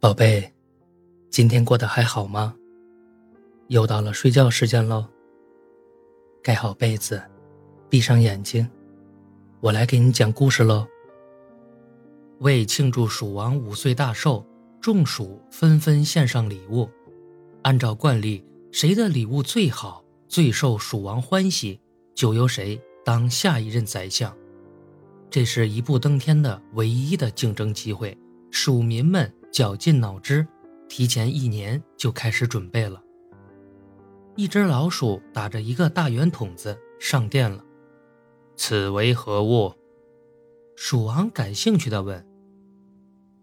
宝贝，今天过得还好吗？又到了睡觉时间喽。盖好被子，闭上眼睛，我来给你讲故事喽。为庆祝蜀王五岁大寿，众鼠纷纷献上礼物。按照惯例，谁的礼物最好、最受蜀王欢喜，就由谁当下一任宰相。这是一步登天的唯一的竞争机会，蜀民们。绞尽脑汁，提前一年就开始准备了。一只老鼠打着一个大圆筒子上电了。此为何物？鼠王感兴趣地问。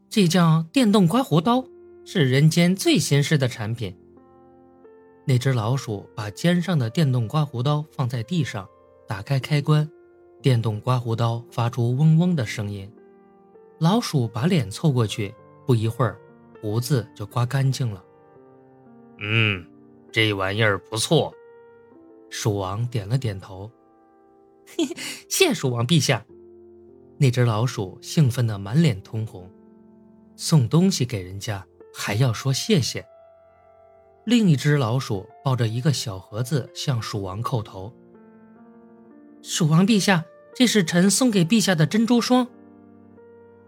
这叫电动刮胡刀，是人间最新式的产品。那只老鼠把肩上的电动刮胡刀放在地上，打开开关，电动刮胡刀发出嗡嗡的声音。老鼠把脸凑过去。不一会儿，胡子就刮干净了。嗯，这玩意儿不错。鼠王点了点头。嘿嘿，谢鼠王陛下。那只老鼠兴奋的满脸通红。送东西给人家还要说谢谢。另一只老鼠抱着一个小盒子向鼠王叩头。鼠王陛下，这是臣送给陛下的珍珠霜。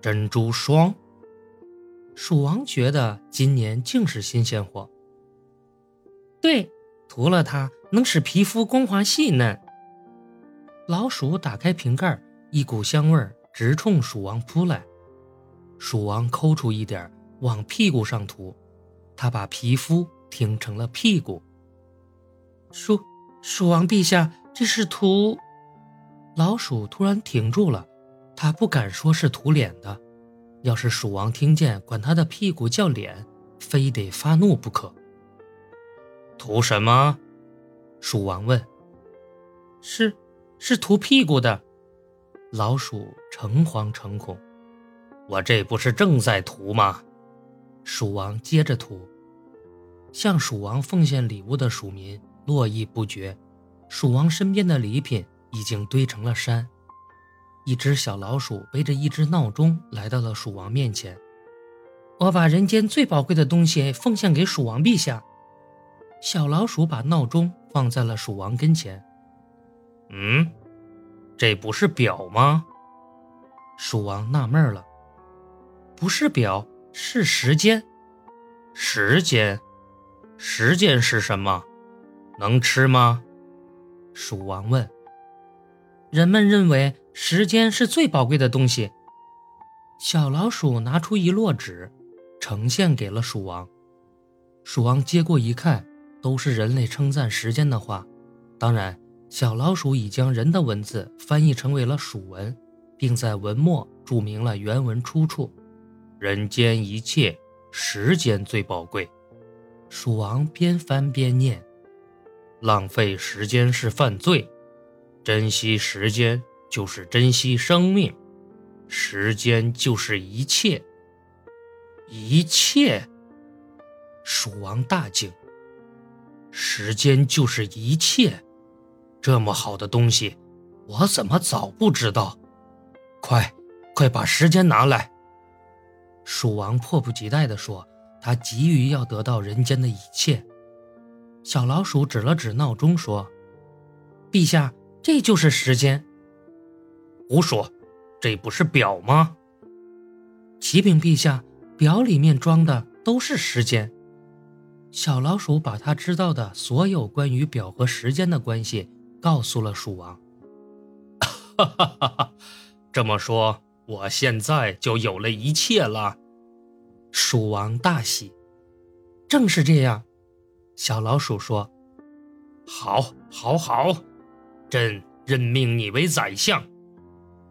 珍珠霜。鼠王觉得今年竟是新鲜货。对，涂了它能使皮肤光滑细嫩。老鼠打开瓶盖，一股香味直冲鼠王扑来。鼠王抠出一点往屁股上涂，他把皮肤听成了屁股。鼠鼠王陛下，这是涂……老鼠突然停住了，他不敢说是涂脸的。要是鼠王听见管他的屁股叫脸，非得发怒不可。涂什么？鼠王问。是，是涂屁股的。老鼠诚惶诚恐。我这不是正在涂吗？鼠王接着涂。向鼠王奉献礼物的鼠民络绎不绝，鼠王身边的礼品已经堆成了山。一只小老鼠背着一只闹钟来到了鼠王面前。我把人间最宝贵的东西奉献给鼠王陛下。小老鼠把闹钟放在了鼠王跟前。嗯，这不是表吗？鼠王纳闷了。不是表，是时间。时间？时间是什么？能吃吗？鼠王问。人们认为。时间是最宝贵的东西。小老鼠拿出一摞纸，呈现给了鼠王。鼠王接过一看，都是人类称赞时间的话。当然，小老鼠已将人的文字翻译成为了鼠文，并在文末注明了原文出处：“人间一切，时间最宝贵。”鼠王边翻边念：“浪费时间是犯罪，珍惜时间。”就是珍惜生命，时间就是一切，一切。鼠王大惊，时间就是一切，这么好的东西，我怎么早不知道？快，快把时间拿来！鼠王迫不及待地说：“他急于要得到人间的一切。”小老鼠指了指闹钟说：“陛下，这就是时间。”胡说，这不是表吗？启禀陛下，表里面装的都是时间。小老鼠把他知道的所有关于表和时间的关系告诉了鼠王。哈哈哈哈！这么说，我现在就有了一切了。鼠王大喜。正是这样，小老鼠说：“好，好，好，朕任命你为宰相。”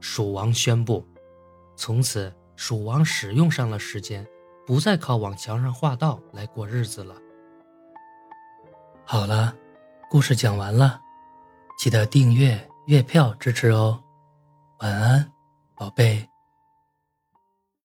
蜀王宣布，从此蜀王使用上了时间，不再靠往墙上画道来过日子了。好了，故事讲完了，记得订阅、月票支持哦。晚安，宝贝。